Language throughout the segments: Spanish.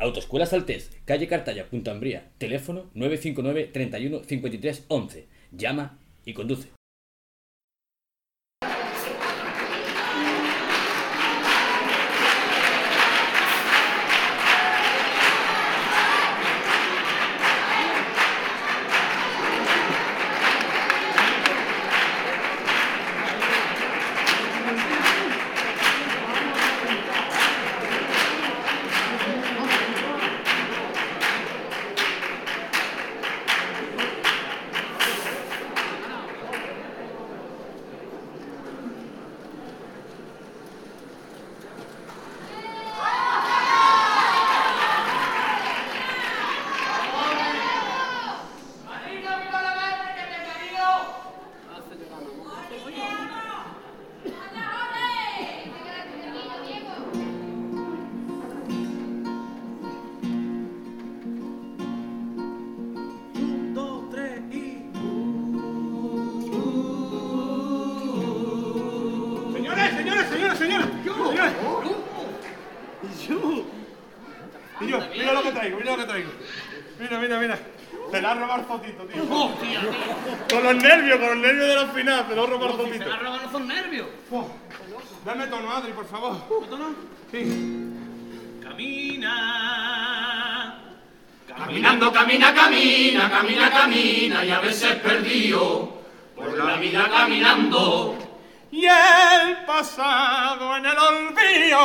Autoescuela Saltés, calle Cartaya, Punta Ambría. Teléfono 959 31 53 11. Llama y conduce. La tío. Con los nervios, con los nervios de la final, te lo ha robado fotito. ¿Te roban los nervios? Dame tono, Adri, por favor. ¿Tono? Sí. Camina. Caminando, camina, camina, camina, camina y a veces perdido por la vida caminando. Y el pasado en el olvido.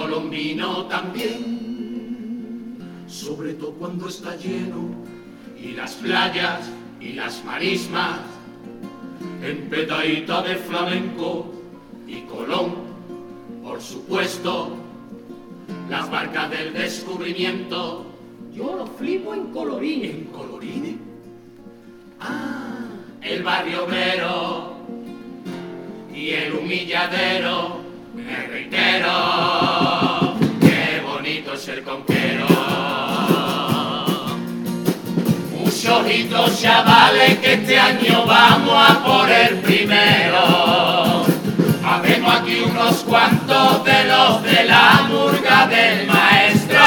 Colombino también. Sobre todo cuando está lleno y las playas y las marismas en petadita de flamenco y Colón, por supuesto las barcas del descubrimiento. Yo lo flipo en colorín. ¿En colorín? Ah, el barrio obrero y el humilladero. Me reitero, conquero. Muchos ojitos chavales que este año vamos a por el primero. Habemos aquí unos cuantos de los de la murga del maestro.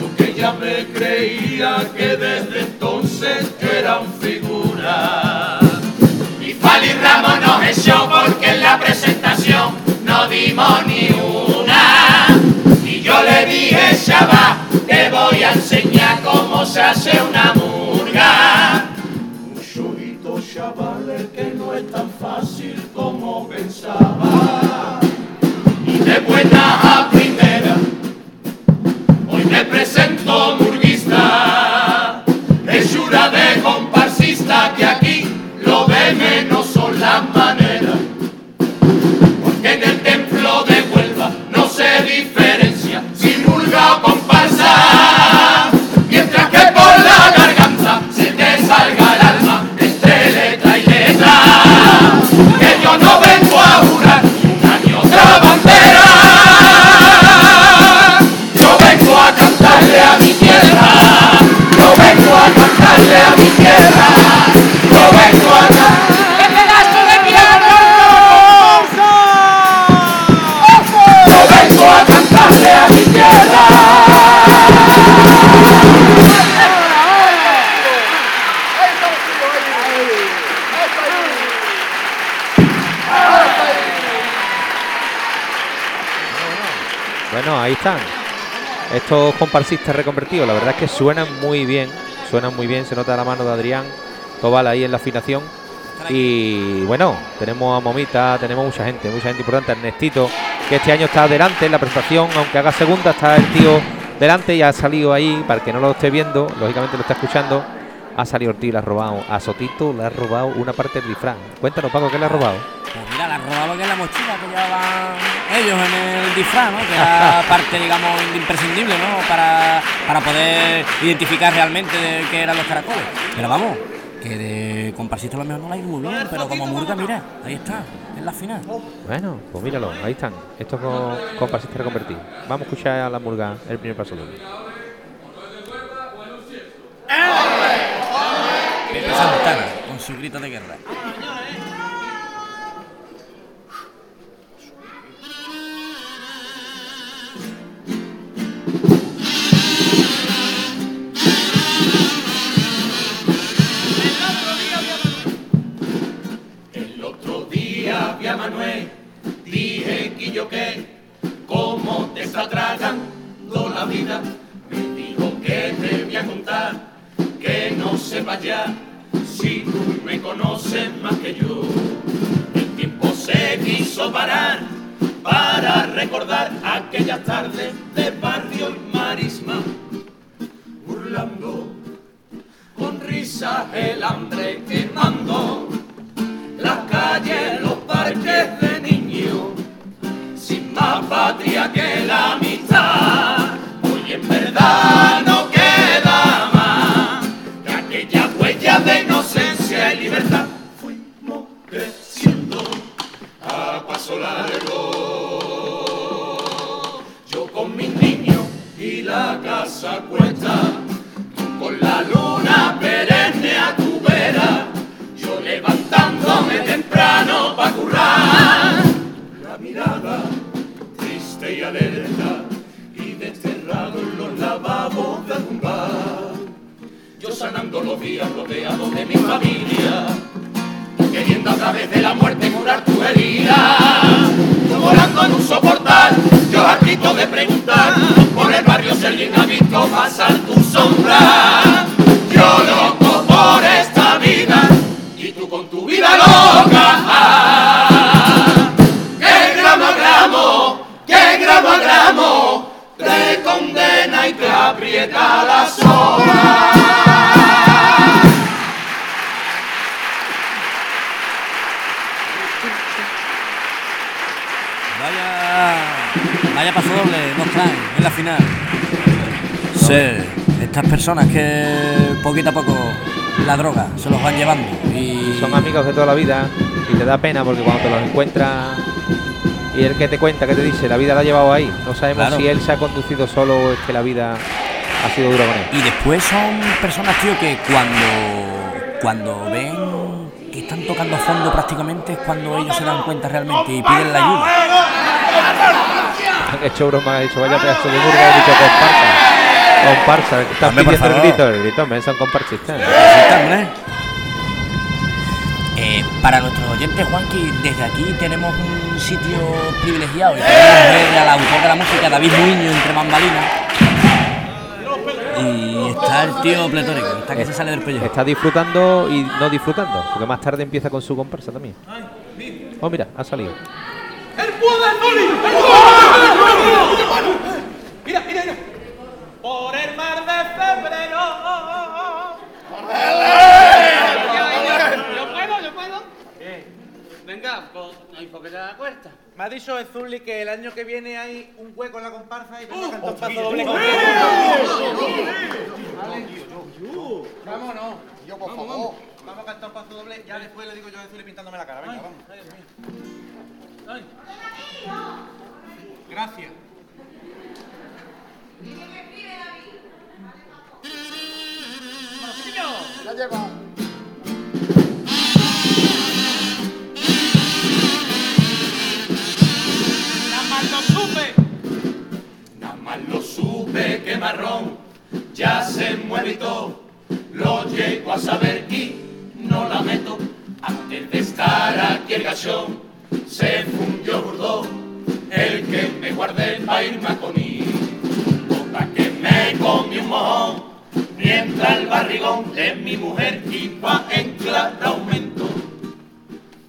Porque ya me creía que desde entonces eran figuras. Y Fali Ramos nos echó porque en la presentación no dimos te voy a enseñar cómo se hace una murga. Un chorito, chavales, que no es tan fácil como pensaba. Y de Estos comparsistas reconvertidos, la verdad es que suenan muy bien. Suenan muy bien, se nota la mano de Adrián Tobal ahí en la afinación. Y bueno, tenemos a Momita, tenemos mucha gente, mucha gente importante. Ernestito, que este año está delante en la presentación, aunque haga segunda, está el tío delante y ha salido ahí, para que no lo esté viendo, lógicamente lo está escuchando. Ha salido Ortiz, le ha robado. A Sotito le ha robado una parte del disfraz. Cuéntanos, Paco, ¿qué le ha robado? Mira, le ha robado lo que es la mochila que llevaban ellos en el disfraz, ¿no? Que era parte, digamos, imprescindible, ¿no? Para, para poder identificar realmente de qué eran los caracoles. Pero vamos, que de comparsista a lo mejor no la ha ido muy bien, pero como Murga, mira, ahí está, en la final. Bueno, pues míralo, ahí están. Estos con comparsistas reconvertidos. Vamos a escuchar a la murga el primer paso doble. Pepe Santana, con su grito de guerra. Manuel, dije que yo qué, cómo te está tragando la vida. Me dijo que te voy a contar, que no sepa ya, si tú me conoces más que yo. El tiempo se quiso parar para recordar aquellas tardes de barrio y marisma, burlando con risas el hambre quemando las calles, parques de niños, sin más patria que la amistad. Temprano pa' currar. La mirada triste y alerta y desterrado en los lavabos de algún bar. Yo sanando los días rodeado de mi familia, queriendo a través de la muerte curar tu herida. Tú volando en un soportal, yo hartito de preguntar por el barrio si alguien ha visto pasar tu sombra. Yo loco por esta vida y tú con tu vida loca. Ah, que gramo a gramo, que gramo a gramo, te condena y te aprieta la soga. Vaya, vaya paso doble nos traen en la final. Sí, estas personas que poquito a poco la droga se los van llevando y Son amigos de toda la vida te da pena porque cuando te los encuentras y el que te cuenta, que te dice, la vida la ha llevado ahí. No sabemos Claro. si él se ha conducido solo o es que la vida ha sido dura con él. Y después son personas, tío, que cuando, cuando ven que están tocando a fondo prácticamente es cuando ellos se dan cuenta realmente y piden la ayuda. Han hecho broma, ha dicho, vaya pedazo de murga, ha dicho comparsa. Comparsa, estás pidiendo el grito, el grito, hombre, son comparsistas. Eh, para nuestros oyentes, Juanqui, desde aquí tenemos un sitio privilegiado y podemos ver al autor de la música, David Muiño, entre bambalinas. Y está el tío pletórico, está que se sale del pellejo. Está disfrutando y no disfrutando, porque más tarde empieza con su comparsa también. Oh, mira, ha salido. Mira, dicho Zuli que el año que viene hay un hueco en la comparsa y vengo a cantar paso doble yo, por favor. Vamos a cantar un paso doble, ya después le digo yo a Zuli pintándome la cara. Venga, vamos. Ay. Gracias. La lleva. supe que marrón ya se mueve todo. Lo llego a saber y no la meto. Antes de estar aquí el gachón se fundió burdo. El que me guardé para irme a conir. Que me comí un mojón. Mientras el barrigón de mi mujer iba en claro aumento.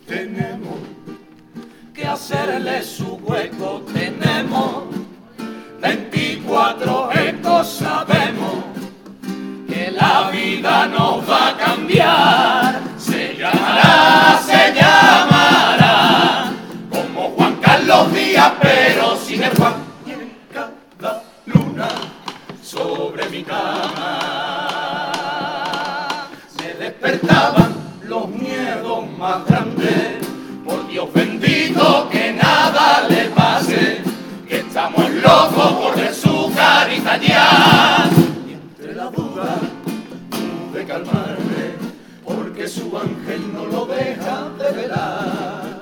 Tenemos que hacerle su hueco, tenemos 24 ecos, sabemos que la vida nos va a cambiar. Se llamará, se llamará, como Juan Carlos Díaz, pero sin el Juan. Y en cada luna sobre mi cama se despertaban los miedos más grandes. Por Dios bendito que nada le pase, que estamos locos por ver ya. Y entre la duda pude calmarme, porque su ángel no lo deja de velar.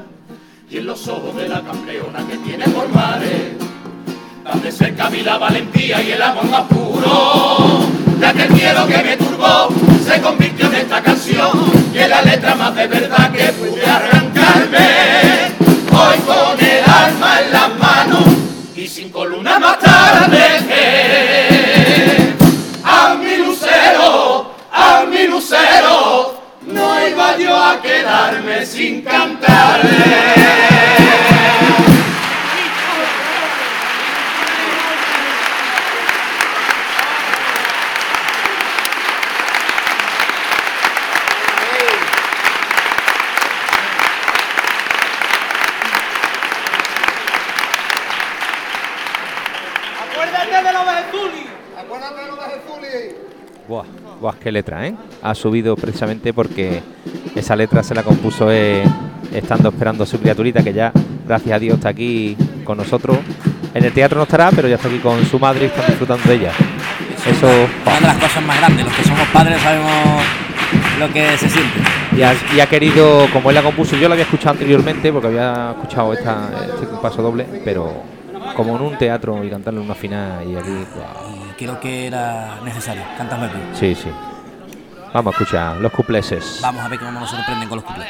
Y en los ojos de la campeona que tiene por mares, tan de cerca vi la valentía y el amor más puro. Ya que el miedo que me turbó se convirtió en esta canción y en la letra más de verdad que pude arrancarme. Hoy con el alma en las manos y cinco lunas más tarde. A mi lucero, a mi lucero, no iba yo a quedarme sin cantarle. Acuérdate de los Jesuli. Acuérdate de los Jesuli. Buah, buah, qué letra, ¿eh? Ha subido precisamente porque esa letra se la compuso eh, estando esperando a su criaturita, que ya, gracias a Dios, está aquí con nosotros. En el teatro no estará, pero ya está aquí con su madre y está disfrutando de ella. Eso, Una de las cosas más grandes. Los que somos padres sabemos lo que se siente. y ha, y ha querido, como él la compuso, yo la había escuchado anteriormente porque había escuchado esta, este paso doble, pero como en un teatro y cantarle una final y aquí, buah, Y creo que era necesario. Cántame tú. sí, sí. Vamos a escuchar los cupleses. Vamos a ver cómo nos sorprenden con los cuplés.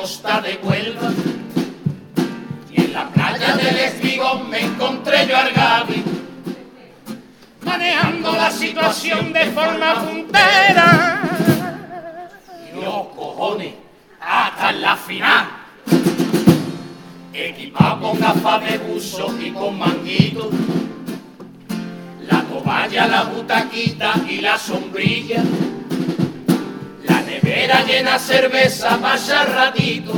Costa de Huelva. Y en la playa del Espigón me encontré yo al Gaby. Manejando la situación de forma puntera. Dios cojones, hasta la final equipado con gafas de buzo y con manguito, la toalla, la butaquita y la sombrilla, la nevera llena cerveza, pasa ratito.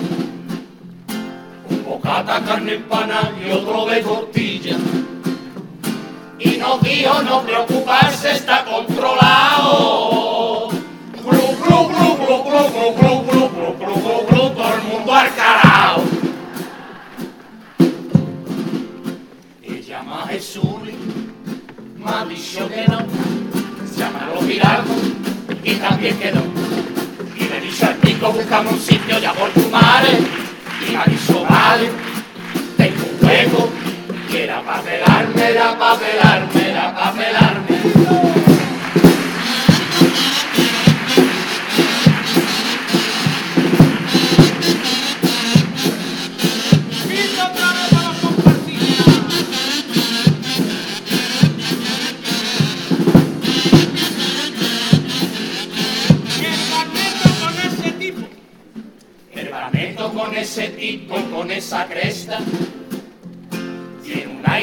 Un bocata, carne empanada y otro de tortilla. Y nos dijo no preocuparse, está controlado. Glu, glu, glu, buscando un sitio de amor mares y aviso vale, tengo un juego que era para pegarme, era para pegarme.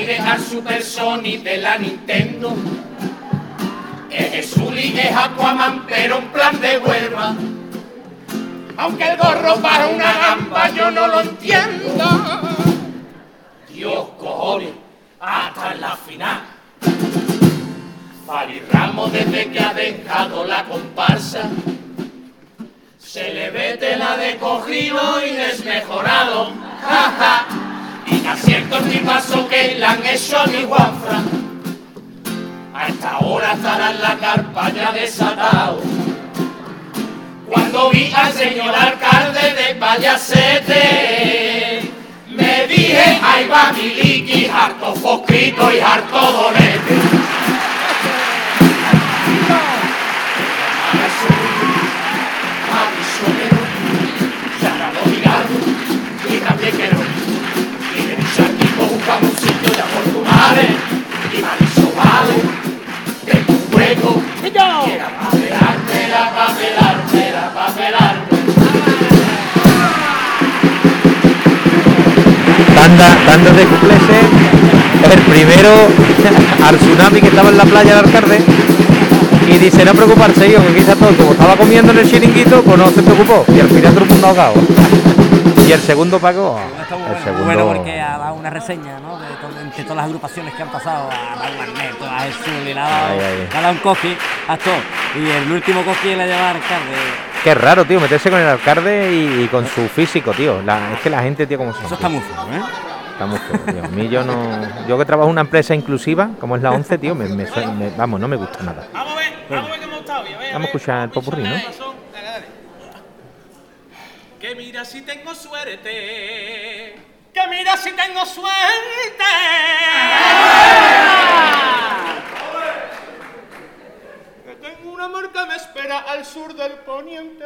Un al Super Sonic de la Nintendo. Es Sully es Aquaman, pero en plan de Huelva. Aunque el gorro para una gamba yo no lo entiendo. Dios cojones, hasta la final. Fali Ramos desde que ha dejado la comparsa se le ve tela de cogido y desmejorado. Ja. Casi el paso que le han hecho a mi guanfra. A esta hora estará en la carpa ya desatado. Cuando vi al señor alcalde de Payasete, me dije, ahí va mi liqui, harto fosquito y harto donete. Tanda, tanda de cupleses. El primero al tsunami que estaba en la playa del alcalde. Y dice, no preocuparse, hijo, que quizás todo, como estaba comiendo en el chiringuito, pues no se preocupó. Y al final todo el mundo ahogado. Y el segundo Paco, el segundo... Bueno, porque ha dado una reseña, ¿no? De, entre todas las agrupaciones que han pasado, a Raúl Magneto, a Jesús, y le ha dado, un coqui a todo. Y el último coqui le ha llevado al alcalde. Qué raro, tío, meterse con el alcalde y, y con su físico, tío. La- es que la gente, tío, como se Eso está muy feo, ¿eh? Está muy feo, tío. A mí yo no... Yo que trabajo en una empresa inclusiva, como es la 11, tío, me, me sue- me- vamos, no me gusta nada. Vamos a ver, vamos a ver cómo está hoy. Vamos a escuchar el popurrí, ¿no? Dale, dale. Que mira si tengo suerte. Que mira si tengo suerte. Que tengo un amor que me espera al sur del poniente.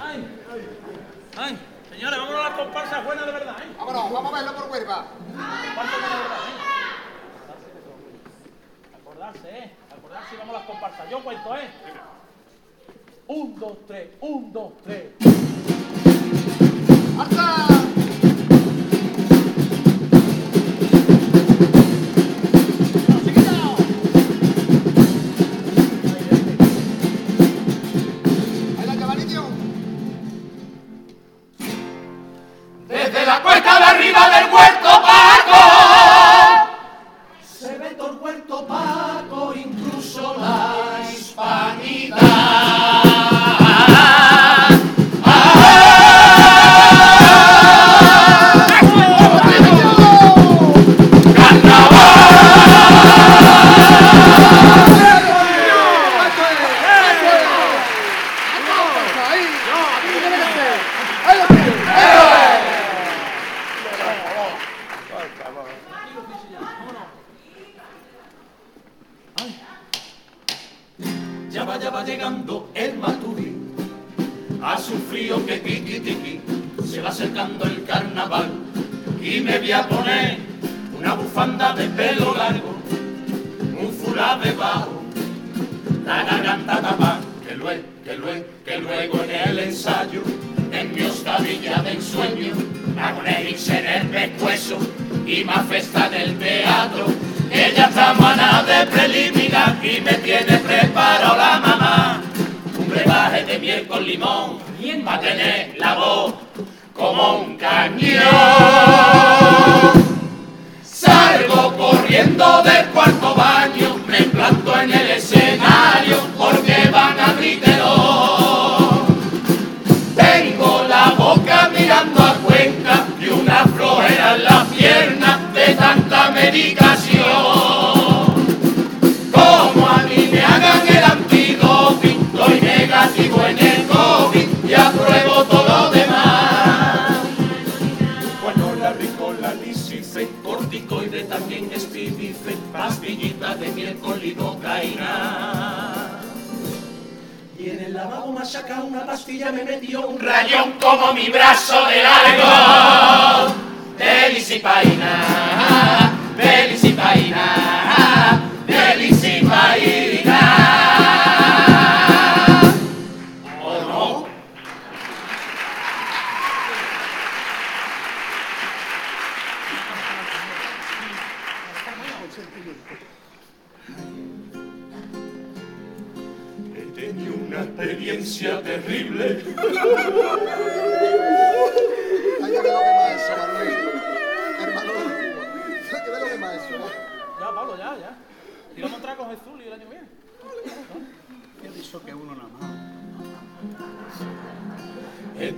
Ay, ay, señores, vámonos a las comparsas buenas de verdad, ¿eh? Vámonos, vamos a verlo por huelva. Comparsas buenas de verdad, ¿eh? Acordarse, ¿eh? Acordarse y vamos a las comparsas. Yo cuento, ¿eh? Un, dos, tres, un, dos, tres. Desde acercando el carnaval y me voy a poner una bufanda de pelo largo, un fulá debajo, la garganta tapa, que luego, que luego, que luego en el ensayo, en mi hostabilla de ensueño, hago seré el pescuezo y más festa del teatro, que ya estamos a nada de preliminar y me tiene preparado la mamá, un brebaje de miel con limón, para tener la voz como un cañón. Salgo corriendo del cuarto baño, me planto en el escenario porque van a griteros. Sacado una pastilla, me metió un rayón como mi brazo de largo. Delicipaina,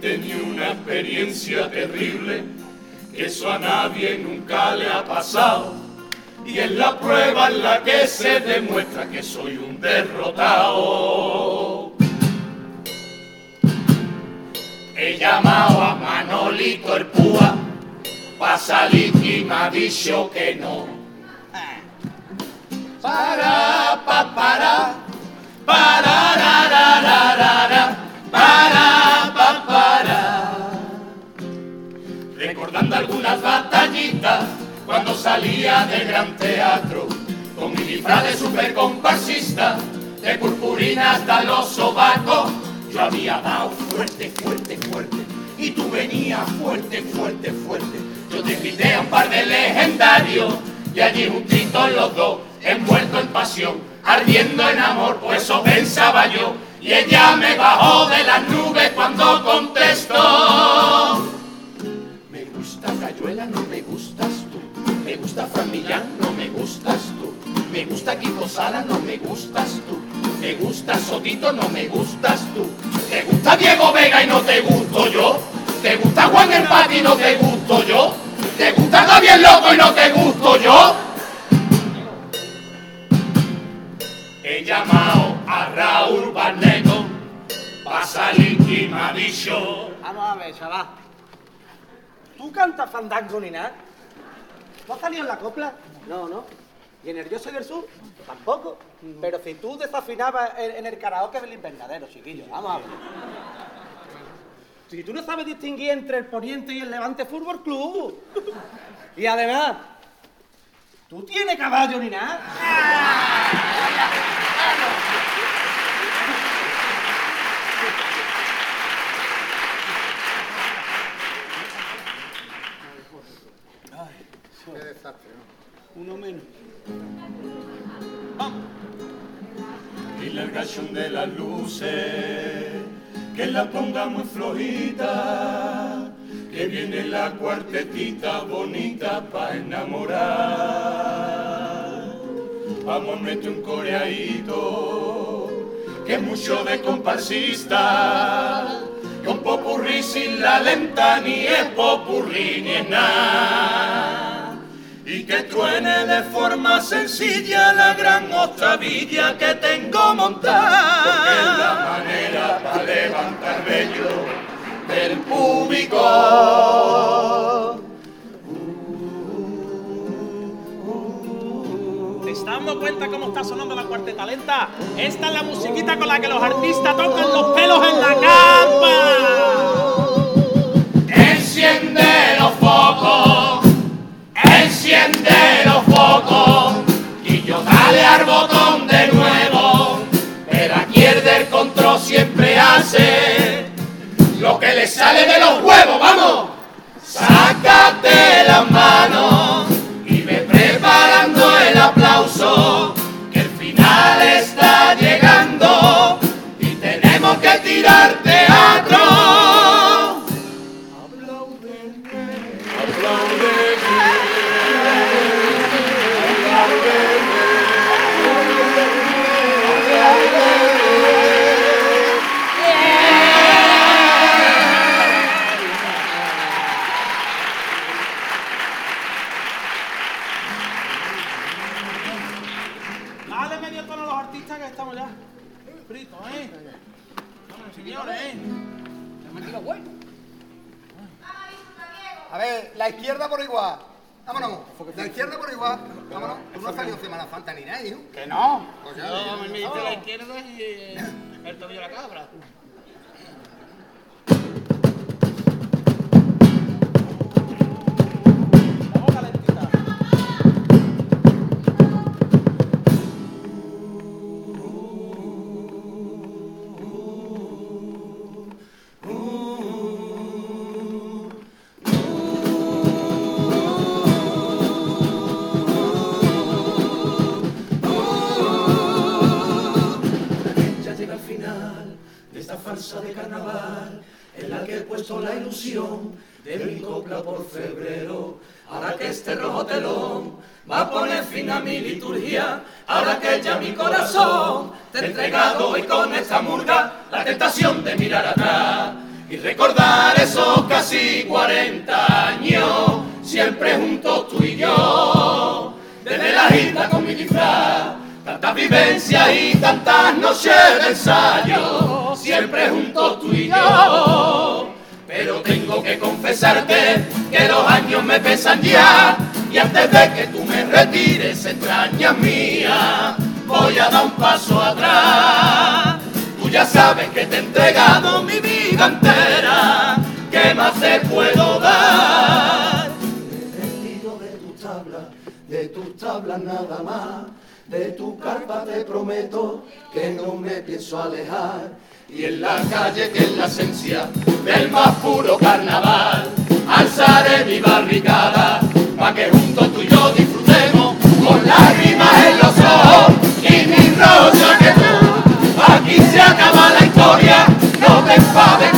Tenido una experiencia terrible que eso a nadie nunca le ha pasado. Y es la prueba en la que se demuestra que soy un derrotado. He llamado a Manolito el Púa pa' salir y me dicho que no. Para, pa, para, para, ra, ra, ra, algunas batallitas cuando salía del gran teatro, con mi disfraz de super comparsista, de purpurina hasta los sobacos, yo había dado fuerte, fuerte, fuerte, y tú venías fuerte, fuerte, fuerte. Yo te invité a un par de legendarios, y allí juntitos los dos, envueltos en pasión, ardiendo en amor, pues eso pensaba yo, y ella me bajó de las nubes cuando contestó. Gusta Fran no me gustas tú. Me gusta Kiko Sala, no me gustas tú. Me gusta Sotito, no me gustas tú. ¿Te gusta Diego Vega y no te gusto yo? ¿Te gusta Juan el Pati y no te gusto yo? ¿Te gusta Gabriel Loco y no te gusto yo? He llamado a Raúl Barneto pa' salir y me ha dicho Vamos a ver, chaval. ¿Tú cantas fandango ni nada? ¿No has salido en la copla? No, no. ¿Y en el Yo soy del Sur? Tampoco. Pero si tú desafinabas en, en el karaoke del invernadero, chiquillo. Vamos a ver. Si tú no sabes distinguir entre el Poniente y el Levante Fútbol Club. Y además, ¿tú tienes caballo ni nada? Qué desastre, ¿no? Uno menos. Dile al gachón de las luces que la ponga muy flojita, que viene la cuartetita bonita pa' enamorar. Vamos a meter un coreadito, que es mucho de comparsista, que un popurrí sin la lenta ni es popurrí ni es nada y que truene de forma sencilla la gran octavilla que tengo montada. Porque es la manera para levantar bello del público. ¿Te estás dando cuenta cómo está sonando la cuarteta lenta? Esta es la musiquita con la que los artistas tocan los pelos en la carpa. Enciende los focos y yo dale al botón de nuevo. Pero aquí el del control siempre hace lo que le sale de los huevos, vamos. Sácate las manos y ve preparando el aplauso, igual. Vámonos. La izquierda por igual. Vámonos. Tú no has salido Semana Santa ni nada, hijo. Que no. Pues ya, Yo me ya, metí a la izquierda y eh, el tobillo a la cabra. Liturgia, ahora que ya mi corazón te he entregado y con esta murga la tentación de mirar atrás y recordar esos casi 40 años siempre juntos tú y yo. Desde la isla con mi disfraz, tantas vivencias y tantas noches de ensayo, siempre juntos tú y yo. Pero tengo que confesarte que los años me pesan ya y antes de que tú me retires, extraña mía, voy a dar un paso atrás. Tú ya sabes que te he entregado mi vida entera, ¿qué más te puedo dar? de tus tablas, de tus tablas nada más, de tu carpa te prometo que no me pienso alejar. Y en la calle que es la esencia del más puro carnaval, alzaré mi barricada, pa' que juntos tú y yo disfrutemos con lágrimas en los ojos y mi rosa que tú. Aquí se acaba la historia, no te enfades